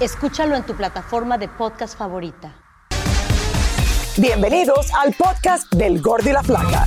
Escúchalo en tu plataforma de podcast favorita. Bienvenidos al podcast del Gordi y la Flaca.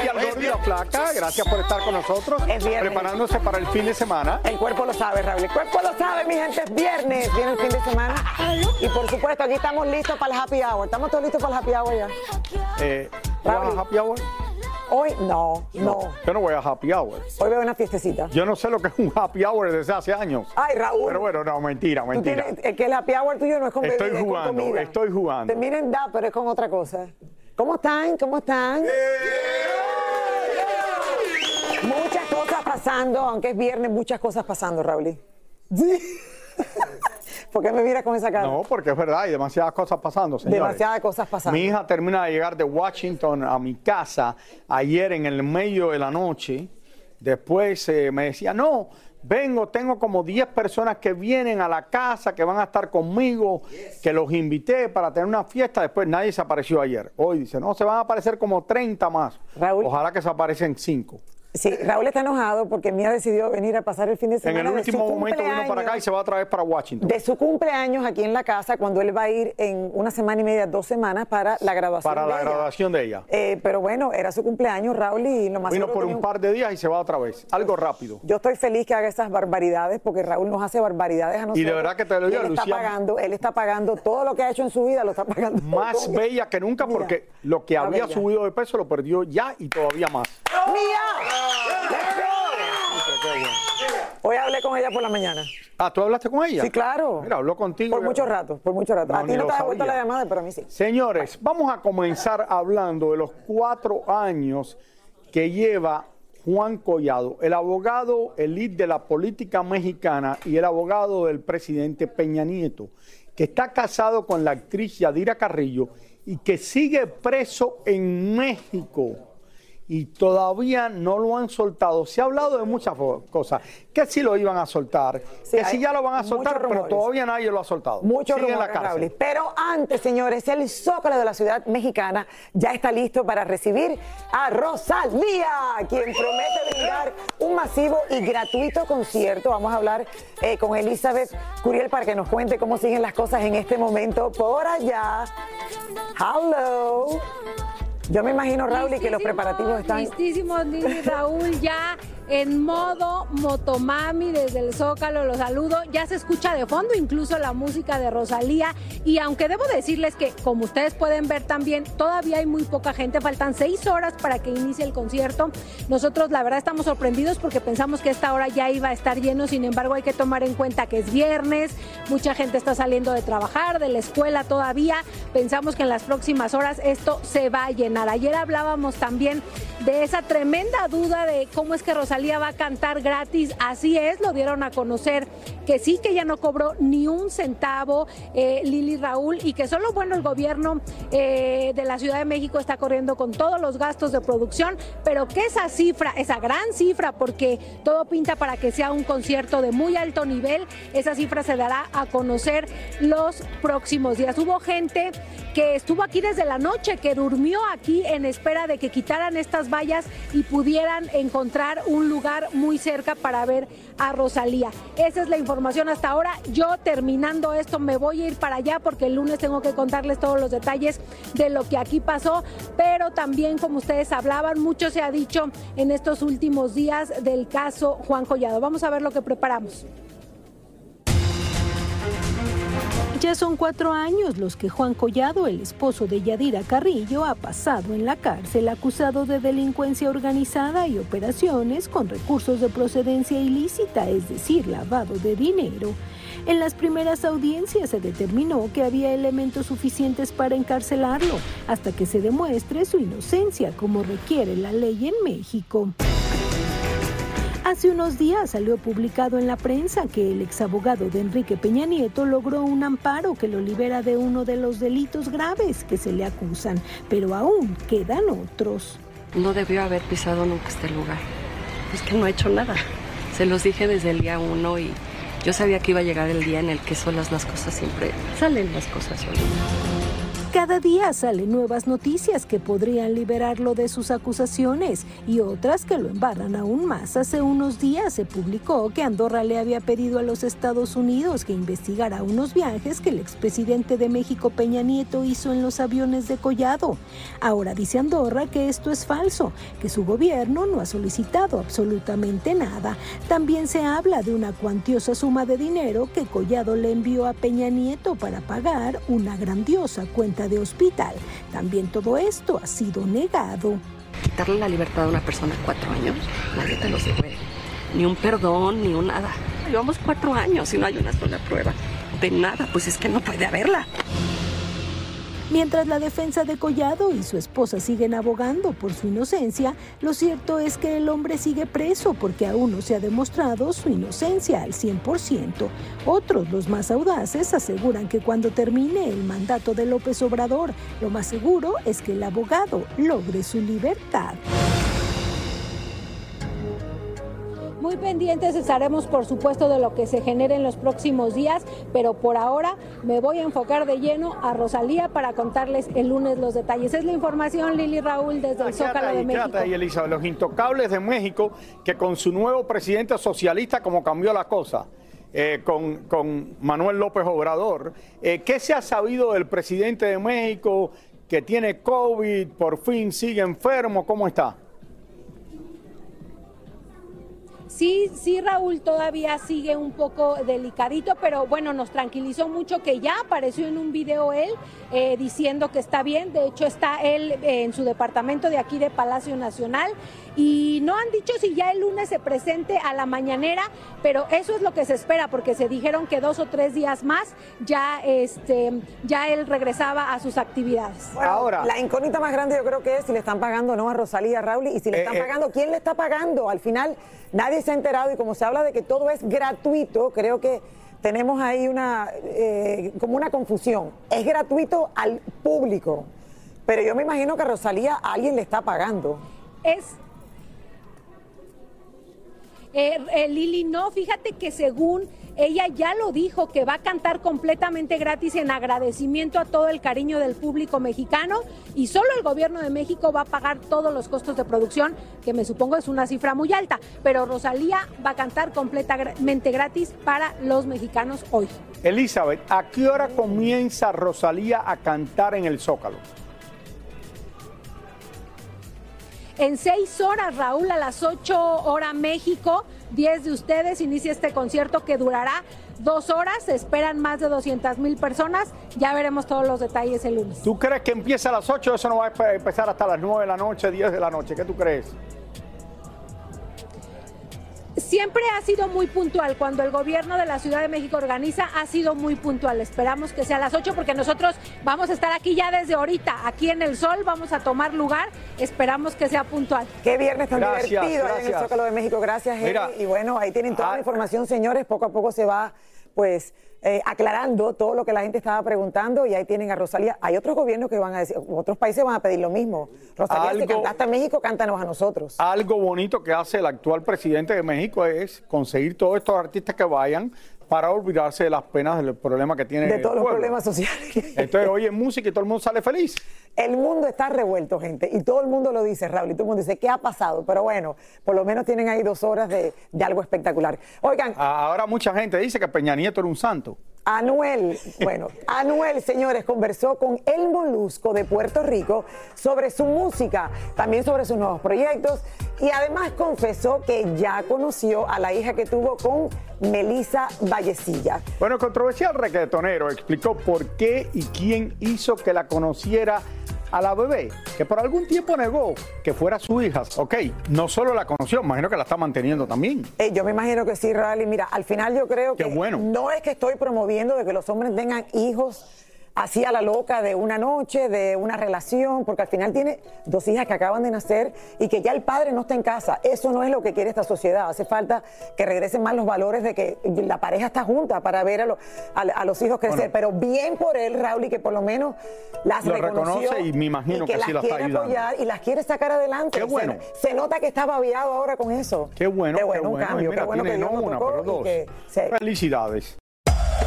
aquí al Gordo y la Flaca. Gracias por estar con nosotros, Es viernes. preparándose para el fin de semana. El cuerpo lo sabe, Raúl. El cuerpo lo sabe, mi gente. Es viernes, viene el fin de semana. Y por supuesto, aquí estamos listos para el happy hour. ¿Estamos todos listos para el happy hour ya? Eh, ¿tú vas a Happy Hour? Hoy no, no. Yo no voy a Happy Hour. Hoy veo una fiestecita. Yo no sé lo que es un Happy Hour desde hace años. Ay, Raúl. Pero bueno, no, mentira, mentira. tienes- es que el happy hour tuyo no es con Estoy bebida, es con jugando, comida. estoy jugando. Termina en da, pero es con otra cosa. ¿Cómo están? ¿Cómo están? Muchas cosas pasando, aunque es viernes, muchas cosas pasando, Raúl. Sí. ¿Por qué me miras con esa cara? No, porque es verdad, hay demasiadas cosas pasando, señores. Demasiadas cosas pasando. Mi hija termina de llegar de Washington a mi casa ayer en el medio de la noche. Después eh, me decía, no, vengo, tengo como 10 personas que vienen a la casa, que van a estar conmigo, que los invité para tener una fiesta. Después nadie se apareció ayer. Hoy dice, no, se van a aparecer como 30 más. Raúl. Ojalá que se aparecen 5. Sí, Raúl está enojado porque Mía decidió venir a pasar el fin de En semana. el de su último momento vino para acá y se va otra vez para Washington. De su cumpleaños aquí en la casa, cuando él va a ir en una semana y media, dos semanas para la graduación. Para de la ella. graduación de ella. Eh, pero bueno, era su cumpleaños, Raúl, y lo más Vino por un par de días y se va otra vez. Algo rápido. Yo estoy feliz que haga esas barbaridades porque Raúl nos hace barbaridades a nosotros. Y de verdad que te lo digo, él está pagando, él está pagando todo lo que ha hecho en su vida, lo está pagando. Más todo. bella que nunca Mira, porque lo que había bella. subido de peso lo perdió ya y todavía más. ¡Mía! Hoy hablé con ella por la mañana. Ah, ¿tú hablaste con ella? Sí, claro. Mira, habló contigo. Por mucho rato, por mucho rato. No, a ti no te ha vuelto la llamada, pero a mí sí. Señores, vamos a comenzar hablando de los cuatro años que lleva Juan Collado, el abogado elite de la política mexicana y el abogado del presidente Peña Nieto, que está casado con la actriz Yadira Carrillo y que sigue preso en México. Y todavía no lo han soltado. Se ha hablado de muchas cosas. Que si lo iban a soltar, Sí, que si ya lo van a soltar, pero rumores. todavía nadie lo ha soltado. Muchos Sigue en la rumores, cárcel. Pero antes, señores, el Zócalo de la ciudad mexicana ya está listo para recibir a Rosalía, quien promete brindar un masivo y gratuito concierto. Vamos a hablar eh, con Elizabeth Curiel para que nos cuente cómo siguen las cosas en este momento por allá. Hello. Yo me imagino, Raúl, y que los preparativos están... Listísimos, Raúl, ya en modo motomami desde el Zócalo, los saludo. Ya se escucha de fondo incluso la música de Rosalía. Y aunque debo decirles que, como ustedes pueden ver también, todavía hay muy poca gente, faltan seis horas para que inicie el concierto. Nosotros, la verdad, estamos sorprendidos porque pensamos que esta hora ya iba a estar lleno. Sin embargo, hay que tomar en cuenta que es viernes, mucha gente está saliendo de trabajar, de la escuela todavía. Pensamos que en las próximas horas esto se va a llenar. Ayer hablábamos también de esa tremenda duda de cómo es que Rosalía va a cantar gratis. Así es, lo dieron a conocer que sí, que ya no cobró ni un centavo eh, Lili Raúl y que solo, bueno, el gobierno eh, de la Ciudad de México está corriendo con todos los gastos de producción, pero que esa cifra, esa gran cifra, porque todo pinta para que sea un concierto de muy alto nivel, esa cifra se dará a conocer los próximos días. Hubo gente que estuvo aquí desde la noche, que durmió aquí en espera de que quitaran estas vallas y pudieran encontrar un lugar muy cerca para ver a Rosalía. Esa es la información hasta ahora. Yo terminando esto me voy a ir para allá porque el lunes tengo que contarles todos los detalles de lo que aquí pasó, pero también como ustedes hablaban, mucho se ha dicho en estos últimos días del caso Juan Collado. Vamos a ver lo que preparamos. Ya son cuatro años los que Juan Collado, el esposo de Yadira Carrillo, ha pasado en la cárcel acusado de delincuencia organizada y operaciones con recursos de procedencia ilícita, es decir, lavado de dinero. En las primeras audiencias se determinó que había elementos suficientes para encarcelarlo, hasta que se demuestre su inocencia, como requiere la ley en México. Hace unos días salió publicado en la prensa que el exabogado de Enrique Peña Nieto logró un amparo que lo libera de uno de los delitos graves que se le acusan, pero aún quedan otros. No debió haber pisado nunca este lugar. Es que no ha hecho nada. Se los dije desde el día uno y yo sabía que iba a llegar el día en el que solas las cosas siempre salen las cosas solas. Cada día salen nuevas noticias que podrían liberarlo de sus acusaciones y otras que lo embarran aún más. Hace unos días se publicó que Andorra le había pedido a los Estados Unidos que investigara unos viajes que el expresidente de México Peña Nieto hizo en los aviones de Collado. Ahora dice Andorra que esto es falso, que su gobierno no ha solicitado absolutamente nada. También se habla de una cuantiosa suma de dinero que Collado le envió a Peña Nieto para pagar una grandiosa cuenta hospital. También todo esto ha sido negado. Quitarle la libertad a una persona cuatro años, nadie te lo devuelve. Ni un perdón, ni un nada. Llevamos cuatro años y no hay una sola prueba de nada, pues es que no puede haberla. Mientras la defensa de Collado y su esposa siguen abogando por su inocencia, lo cierto es que el hombre sigue preso porque aún no se ha demostrado su inocencia al 100%. Otros, los más audaces, aseguran que cuando termine el mandato de López Obrador, lo más seguro es que el abogado logre su libertad. Muy pendientes estaremos, por supuesto, de lo que se genere en los próximos días, pero por ahora me voy a enfocar de lleno a Rosalía para contarles el lunes los detalles. Es la información, Lili Raúl, desde el Zócalo de México. Ahí, Elizabeth, los intocables de México, que con su nuevo presidente socialista, como cambió la cosa. Eh, con, con, Manuel López Obrador. Eh, ¿Qué se ha sabido del presidente de México que tiene COVID, por fin sigue enfermo? ¿Cómo está? Sí, sí, Raúl todavía sigue un poco delicadito, pero bueno, nos tranquilizó mucho que ya apareció en un video él eh, diciendo que está bien. De hecho, está él eh, en su departamento de aquí de Palacio Nacional y no han dicho si ya el lunes se presente a la mañanera, pero eso es lo que se espera porque se dijeron que dos o tres días más ya, este, ya él regresaba a sus actividades. Ahora, la incógnita más grande yo creo que es si le están pagando o no a Rosalía Raúl y si le eh, están pagando, ¿quién le está pagando? Al final nadie se ha enterado y como se habla de que todo es gratuito, creo que tenemos ahí una eh, como una confusión. Es gratuito al público, pero yo me imagino que a Rosalía alguien le está pagando. Es eh, eh, Lili, no, fíjate que según ella ya lo dijo, que va a cantar completamente gratis en agradecimiento a todo el cariño del público mexicano y solo el gobierno de México va a pagar todos los costos de producción, que me supongo es una cifra muy alta, pero Rosalía va a cantar completamente gratis para los mexicanos hoy. Elizabeth, ¿a qué hora comienza Rosalía a cantar en el Zócalo? En seis horas, Raúl, a las 8 horas México, 10 de ustedes, inicia este concierto que durará dos horas. Se esperan más de 200 mil personas. Ya veremos todos los detalles el lunes. ¿Tú crees que empieza a las 8? Eso no va a empezar hasta las 9 de la noche, 10 de la noche. ¿Qué tú crees? Siempre ha sido muy puntual. Cuando el gobierno de la Ciudad de México organiza, ha sido muy puntual. Esperamos que sea a las 8 porque nosotros vamos a estar aquí ya desde ahorita, aquí en el sol, vamos a tomar lugar. Esperamos que sea puntual. Qué viernes tan Gracias, divertido en el. Zócalo de México. Gracias, Eri. Mira, y bueno, ahí tienen toda ah, la información, señores. Poco a poco se va, pues, eh, aclarando todo lo que la gente estaba preguntando y ahí tienen a Rosalía. Hay otros gobiernos que van a decir, otros países van a pedir lo mismo. Rosalía, si Algo- cantaste en México, cántanos a nosotros. Algo bonito que hace el actual presidente de México es conseguir todos estos artistas que vayan para olvidarse de las penas del problema que tiene De el todos los problemas sociales. Entonces oye música y todo el mundo sale feliz. El mundo está revuelto, gente, y todo el mundo lo dice, Raúl, y todo el mundo dice, ¿qué ha pasado? Pero bueno, por lo menos tienen ahí dos horas de, de algo espectacular. Oigan, Ahora mucha gente dice que Peña Nieto era un santo. Anuel, bueno, Anuel, señores, conversó con El Molusco de Puerto Rico sobre su música, también sobre sus nuevos proyectos y además confesó que ya conoció a la hija que tuvo con Melissa Vallecilla. Bueno, controversial reggaetonero explicó por qué y quién hizo que la conociera a la bebé, que por algún tiempo negó que fuera su hija. Ok, no solo la conoció, imagino que la está manteniendo también. Eh, yo me imagino que sí, Raúl, y mira, al final yo creo Qué que bueno. no es que estoy promoviendo de que los hombres tengan hijos así a la loca de una noche, de una relación, porque al final tiene dos hijas que acaban de nacer y que ya el padre no está en casa. Eso no es lo que quiere esta sociedad. Hace falta que regresen más los valores de que la pareja está junta para ver a, lo- a- a los hijos crecer. Bueno. Pero bien por él, Raúl, y que por lo menos las Lo reconoció reconoce y me imagino y que las sí la está quiere ayudando. apoyar y las quiere sacar adelante. Qué bueno. Se, nota que está babiado ahora con eso. Qué bueno, Qué bueno, un bueno. Mira, qué bueno tiene que no una, pero dos. que Felicidades.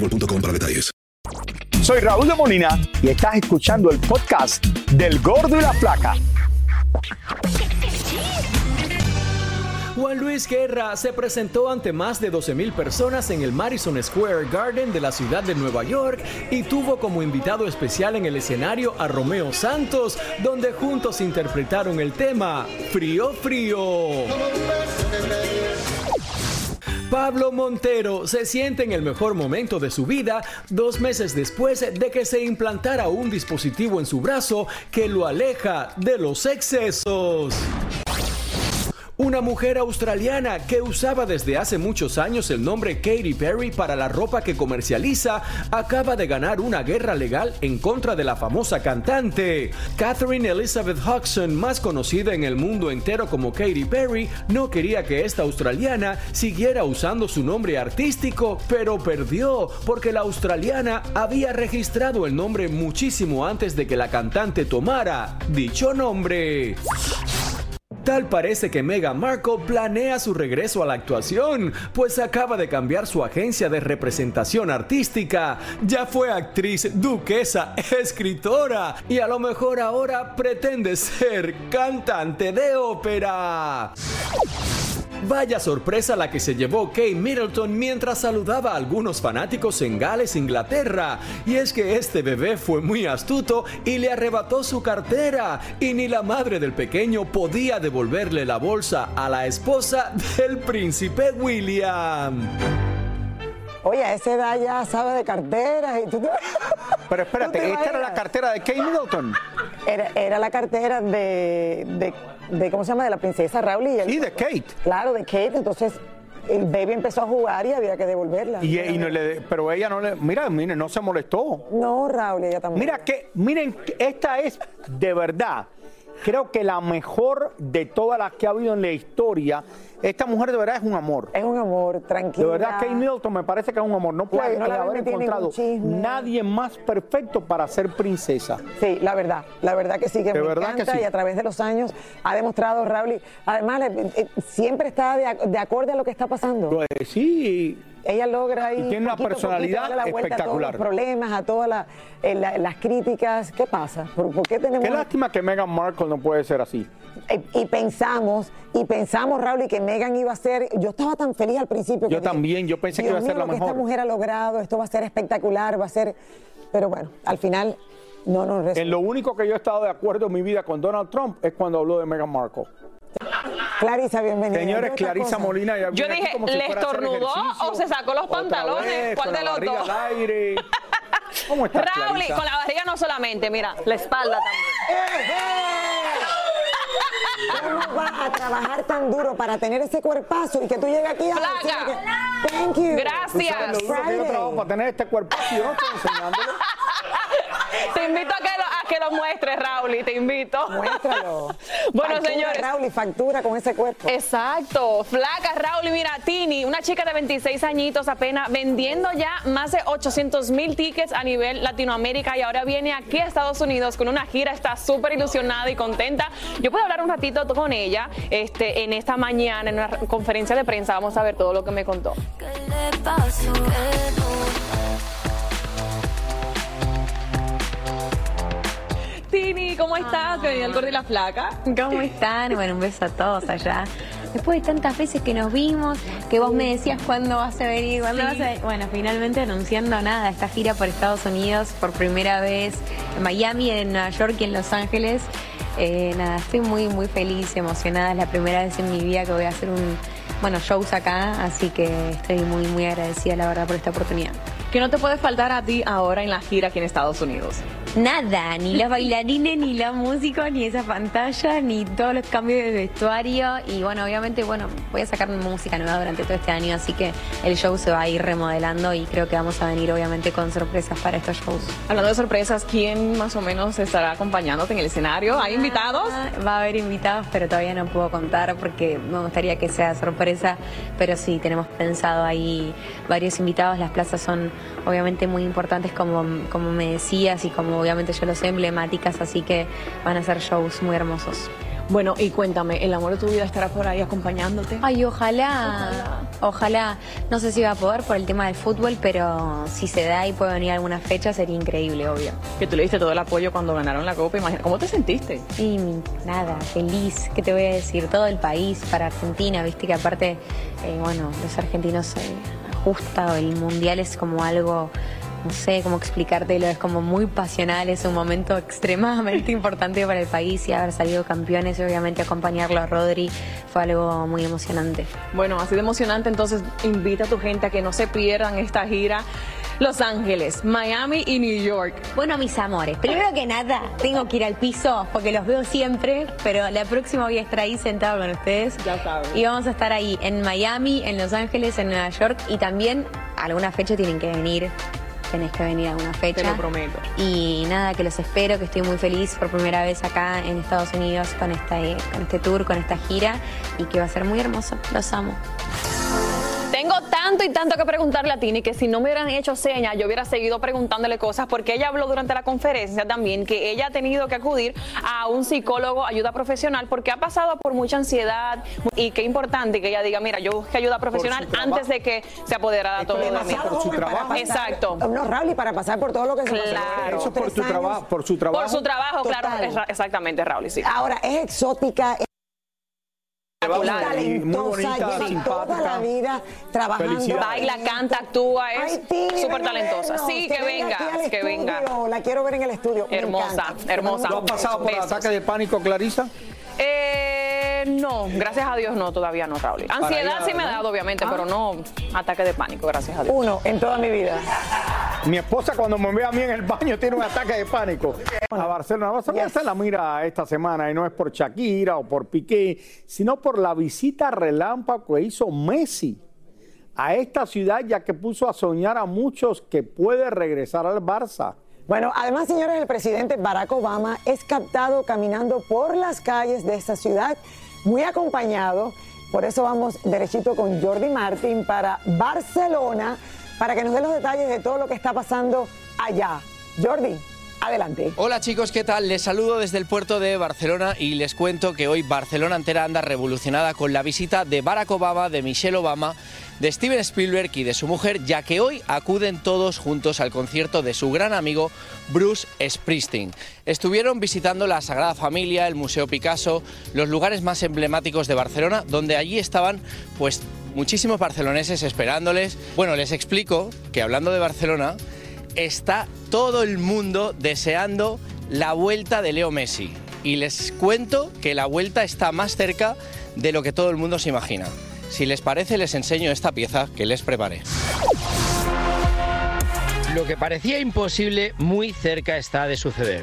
boostmobile.com para detalles. Soy Raúl de Molina y estás escuchando el podcast del Gordo y la Flaca. Juan Luis Guerra se presentó ante más de 12.000 personas en el Madison Square Garden de la ciudad de Nueva York y tuvo como invitado especial en el escenario a Romeo Santos, donde juntos interpretaron el tema Frío Frío. Pablo Montero se siente en el mejor momento de su vida dos meses después de que se implantara un dispositivo en su brazo que lo aleja de los excesos. Una mujer australiana que usaba desde hace muchos años el nombre Katy Perry para la ropa que comercializa acaba de ganar una guerra legal en contra de la famosa cantante. Catherine Elizabeth Hodgson, más conocida en el mundo entero como Katy Perry, no quería que esta australiana siguiera usando su nombre artístico, pero perdió porque la australiana había registrado el nombre muchísimo antes de que la cantante tomara dicho nombre. Tal parece que Meghan Markle planea su regreso a la actuación, pues acaba de cambiar su agencia de representación artística. Ya fue actriz, duquesa, escritora y a lo mejor ahora pretende ser cantante de ópera. Vaya sorpresa la que se llevó Kate Middleton mientras saludaba a algunos fanáticos en Gales, Inglaterra. Y es que este bebé fue muy astuto y le arrebató su cartera. Y ni la madre del pequeño podía devolverle la bolsa a la esposa del príncipe William. Oye, a esa edad ya sabe de carteras y tú te- Pero espérate, ¿Tú te ¿esta era la cartera de Kate Middleton? Era, era la cartera de, de, de, ¿cómo se llama? De la princesa Raúl y el, Sí, de Kate. Claro, de Kate. Entonces el baby empezó a jugar y había que devolverla. Y, y no le, pero ella no le, mira, miren, no se molestó. No, Raúl, ella también. Mira que, miren, esta es de verdad, creo que la mejor de todas las que ha habido en la historia. Esta mujer de verdad es un amor. Es un amor, tranquila. De verdad, Kate Middleton me parece que es un amor. No puede Claro, no la ven haber encontrado nadie más perfecto para ser princesa. Sí, la verdad, la verdad que sí, que De me verdad que encanta sí. y a través de los años ha demostrado Raúl. y Además, le- eh, siempre está de, de acorde a lo que está pasando. Pues sí, Ella logra ahí. Y tiene una poquito a poquito personalidad darle la vuelta A todos espectacular. los problemas, a todas la- eh, la- las críticas. ¿Qué pasa? ¿Por, por qué tenemos.? qué lástima que Meghan Markle no puede ser así. Eh, y pensamos, y pensamos, Raúl, y que Megan iba a ser. Yo estaba tan feliz al principio. que Yo dije, también, yo pensé que iba a ser mío, la lo que mejor. Esta mujer ha logrado, esto va a ser espectacular, va a ser. Pero bueno, al final no nos resultó. En lo único que yo he estado de acuerdo en mi vida con Donald Trump es cuando habló de Meghan Markle. Clarisa, bienvenida. Señores, ¿Qué otra Clarisa cosa? Molina. ya Yo dije, como si ¿le estornudó o se sacó los pantalones? vez, ¿Cuál con de los dos? al aire. ¿Cómo estás, Raúl, Clarisa? con la barriga no solamente, mira, la espalda ¿Cómo vas a trabajar tan duro para tener ese cuerpazo y que tú llegues aquí a Flaca. que- Thank you. ¿Tú sabes lo duro que yo trabajo para tener este cuerpo? Yo no estoy enseñándolo. Te invito a que lo, a que lo muestres, Raúl, y te invito. Muéstralo. bueno, Factura, señores. Raúl, y factura con ese cuerpo. Exacto, flaca Raúl y mira, Tini, una chica de 26 añitos apenas vendiendo ya más de 800 mil tickets a nivel Latinoamérica y ahora viene aquí a Estados Unidos con una gira, está súper ilusionada y contenta. Yo puedo hablar un ratito con ella este, en esta mañana en una conferencia de prensa, vamos a ver todo lo que me contó. ¿Cómo estás? Que venía el gordo y la flaca. ¿Cómo están? Bueno, un beso a todos allá. Después de tantas veces que nos vimos, que vos me decías cuándo vas a venir, cuándo Sí. vas a venir. Bueno, finalmente anunciando nada, esta gira por Estados Unidos por primera vez en Miami, en Nueva York y en Los Ángeles. Eh, nada, estoy muy, muy feliz, emocionada. Es la primera vez en mi vida que voy a hacer un, bueno, shows acá, así que estoy muy, muy agradecida, la verdad, por esta oportunidad. ¿Qué no te puede faltar a ti ahora en la gira aquí en Estados Unidos? Nada, ni los bailarines, ni la música, ni esa pantalla, ni todos los cambios de vestuario. Y bueno, obviamente, bueno, voy a sacar música nueva durante todo este año, así que el show se va a ir remodelando y creo que vamos a venir obviamente con sorpresas para estos shows. Hablando de sorpresas, ¿quién más o menos estará acompañándote en el escenario? ¿Hay invitados? Va a haber invitados, pero todavía no puedo contar porque me gustaría que sea sorpresa. Pero sí, tenemos pensado ahí varios invitados. Las plazas son obviamente muy importantes, como, como me decías, y como obviamente yo lo sé, emblemáticas, así que van a ser shows muy hermosos. Bueno, y cuéntame, ¿el amor de tu vida estará por ahí acompañándote? Ay, ojalá, ojalá. No sé si va a poder por el tema del fútbol, pero si se da y puede venir alguna fecha sería increíble, obvio. Que tú le diste todo el apoyo cuando ganaron la Copa, imagina, ¿cómo te sentiste? Y nada, feliz, ¿qué te voy a decir? Todo el país para Argentina, viste que aparte, eh, bueno, los argentinos eh, el mundial es como algo, no sé cómo explicártelo, es como muy pasional, es un momento extremadamente importante para el país y haber salido campeones y obviamente acompañarlo a Rodri fue algo muy emocionante. Bueno, así de emocionante, entonces invita a tu gente a que no se pierdan esta gira. Los Ángeles, Miami y New York. Bueno, mis amores, primero que nada, tengo que ir al piso porque los veo siempre, pero la próxima voy a estar ahí sentado con ustedes. Ya sabes. Y vamos a estar ahí en Miami, en Los Ángeles, en Nueva York y también alguna fecha tienen que venir. Tenés que venir a alguna fecha. Te lo prometo. Y nada, que los espero, que estoy muy feliz por primera vez acá en Estados Unidos con, esta, eh, con este tour, con esta gira y que va a ser muy hermoso. Los amo. Tanto y tanto que preguntarle a Tini que si no me hubieran hecho señas, yo hubiera seguido preguntándole cosas porque ella habló durante la conferencia también que ella ha tenido que acudir a un psicólogo, ayuda profesional, porque ha pasado por mucha ansiedad y qué importante que ella diga, mira, yo busqué ayuda profesional antes de que se apoderara todo de mí. Joven para pasar- Exacto. No, Raúl, y para pasar por todo lo que se pasó. Claro. Eso por, tu trabajo, por su trabajo. Por su trabajo, claro, Total. exactamente, Raúl, sí. Ahora, es exótica, talentosa, bonita, lleva toda la vida trabajando. Baila, canta, actúa, es súper talentosa. Sí, que venga, aquí al que venga. La quiero ver en el estudio. Hermosa, hermosa. ¿Tú has pasado por el ataque de pánico, Clarisa? Eh, no, gracias a Dios no, todavía no, Raúl. Ansiedad sí me ha dado, obviamente, pero no ataque de pánico, gracias a Dios. Uno en toda mi vida. Mi esposa cuando me ve a mí en el baño tiene un ataque de pánico. A Barcelona. Barcelona se la mira esta semana y no es por Shakira o por Piqué, sino por la visita relámpago que hizo Messi a esta ciudad ya que puso a soñar a muchos que puede regresar al Barça. Bueno, además, señores, el presidente Barack Obama es captado caminando por las calles de esta ciudad, muy acompañado. Por eso vamos derechito con Jordi Martin para Barcelona, para que nos dé los detalles de todo lo que está pasando allá. Jordi, adelante. Hola chicos, ¿qué tal? Les saludo desde el puerto de Barcelona y les cuento que hoy Barcelona entera anda revolucionada con la visita de Barack Obama, de Michelle Obama, de Steven Spielberg y de su mujer, ya que hoy acuden todos juntos al concierto de su gran amigo Bruce Springsteen. Estuvieron visitando la Sagrada Familia, el Museo Picasso, los lugares más emblemáticos de Barcelona, donde allí estaban pues muchísimos barceloneses esperándoles. Bueno, les explico que hablando de Barcelona, está todo el mundo deseando la vuelta de Leo Messi. Y les cuento que la vuelta está más cerca de lo que todo el mundo se imagina. Si les parece, les enseño esta pieza que les preparé. Lo que parecía imposible muy cerca está de suceder.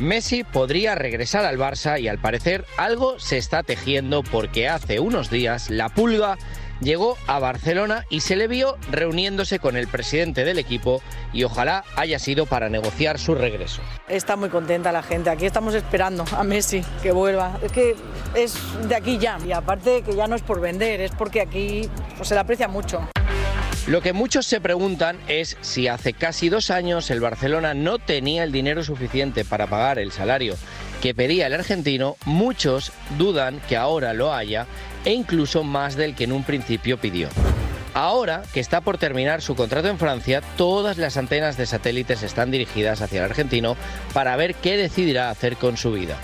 Messi podría regresar al Barça y al parecer algo se está tejiendo porque hace unos días la pulga llegó a Barcelona y se le vio reuniéndose con el presidente del equipo y ojalá haya sido para negociar su regreso. Está muy contenta la gente. Aquí estamos esperando a Messi que vuelva. Es que es de aquí ya. Y aparte que ya no es por vender, es porque aquí pues, se le aprecia mucho. Lo que muchos se preguntan es si hace casi dos años el Barcelona no tenía el dinero suficiente para pagar el salario que pedía el argentino, muchos dudan que ahora lo haya e incluso más del que en un principio pidió. Ahora que está por terminar su contrato en Francia, todas las antenas de satélites están dirigidas hacia el argentino para ver qué decidirá hacer con su vida.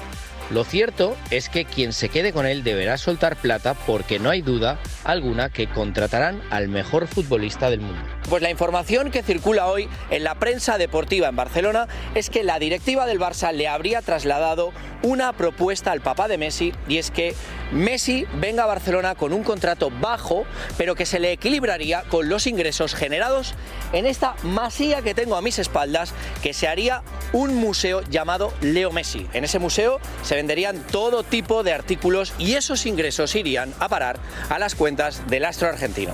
Lo cierto es que quien se quede con él deberá soltar plata porque no hay duda alguna que contratarán al mejor futbolista del mundo. Pues la información que circula hoy en la prensa deportiva en Barcelona es que la directiva del Barça le habría trasladado una propuesta al papá de Messi y es que Messi venga a Barcelona con un contrato bajo pero que se le equilibraría con los ingresos generados en esta masía que tengo a mis espaldas que se haría un museo llamado Leo Messi. En ese museo se venderían todo tipo de artículos y esos ingresos irían a parar a las cuentas del astro argentino.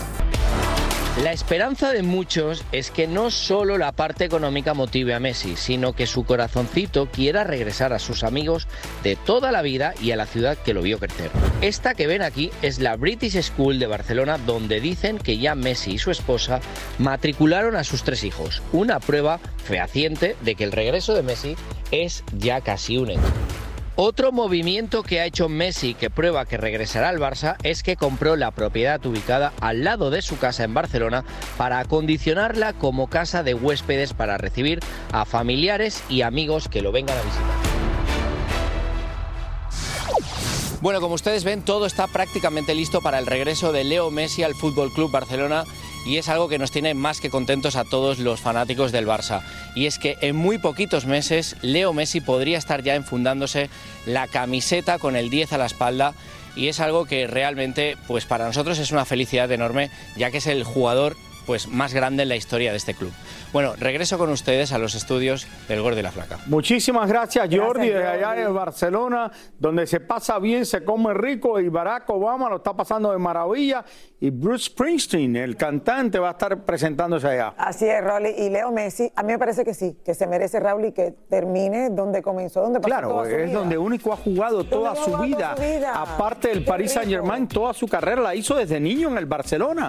La esperanza de muchos es que no solo la parte económica motive a Messi, sino que su corazoncito quiera regresar a sus amigos de toda la vida y a la ciudad que lo vio crecer. Esta que ven aquí es la British School de Barcelona, donde dicen que ya Messi y su esposa matricularon a sus tres hijos. Una prueba fehaciente de que el regreso de Messi es ya casi un hecho. Otro movimiento que ha hecho Messi que prueba que regresará al Barça es que compró la propiedad ubicada al lado de su casa en Barcelona para acondicionarla como casa de huéspedes para recibir a familiares y amigos que lo vengan a visitar. Bueno, como ustedes ven, todo está prácticamente listo para el regreso de Leo Messi al Fútbol Club Barcelona y es algo que nos tiene más que contentos a todos los fanáticos del Barça. Y es que en muy poquitos meses Leo Messi podría estar ya enfundándose la camiseta con el 10 a la espalda y es algo que realmente pues para nosotros es una felicidad enorme ya que es el jugador pues más grande en la historia de este club. Bueno, regreso con ustedes a los estudios del Gordo y la Flaca. Muchísimas gracias, Jordi, desde allá de Barcelona, donde se pasa bien, se come rico y Barack Obama lo está pasando de maravilla. Y Bruce Springsteen, el cantante, va a estar presentándose allá. Así es, Raúl. Y Leo Messi, a mí me parece que sí, que se merece Raúl y que termine donde comenzó, donde pasó Claro, toda su es vida. donde único ha jugado toda su jugado vida. toda su vida. Aparte del Qué Paris rico. Saint Germain, toda su carrera la hizo desde niño en el Barcelona.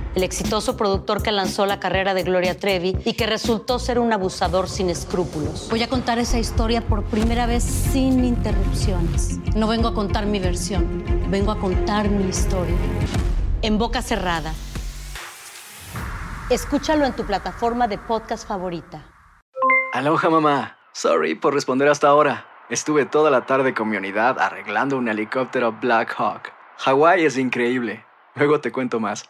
el exitoso productor que lanzó la carrera de Gloria Trevi y que resultó ser un abusador sin escrúpulos. Voy a contar esa historia por primera vez sin interrupciones. No vengo a contar mi versión, vengo a contar mi historia. En boca cerrada. Escúchalo en tu plataforma de podcast favorita. Aloha mamá. Sorry por responder hasta ahora. Estuve toda la tarde con mi unidad arreglando un helicóptero Black Hawk. Hawái es increíble. Luego te cuento más.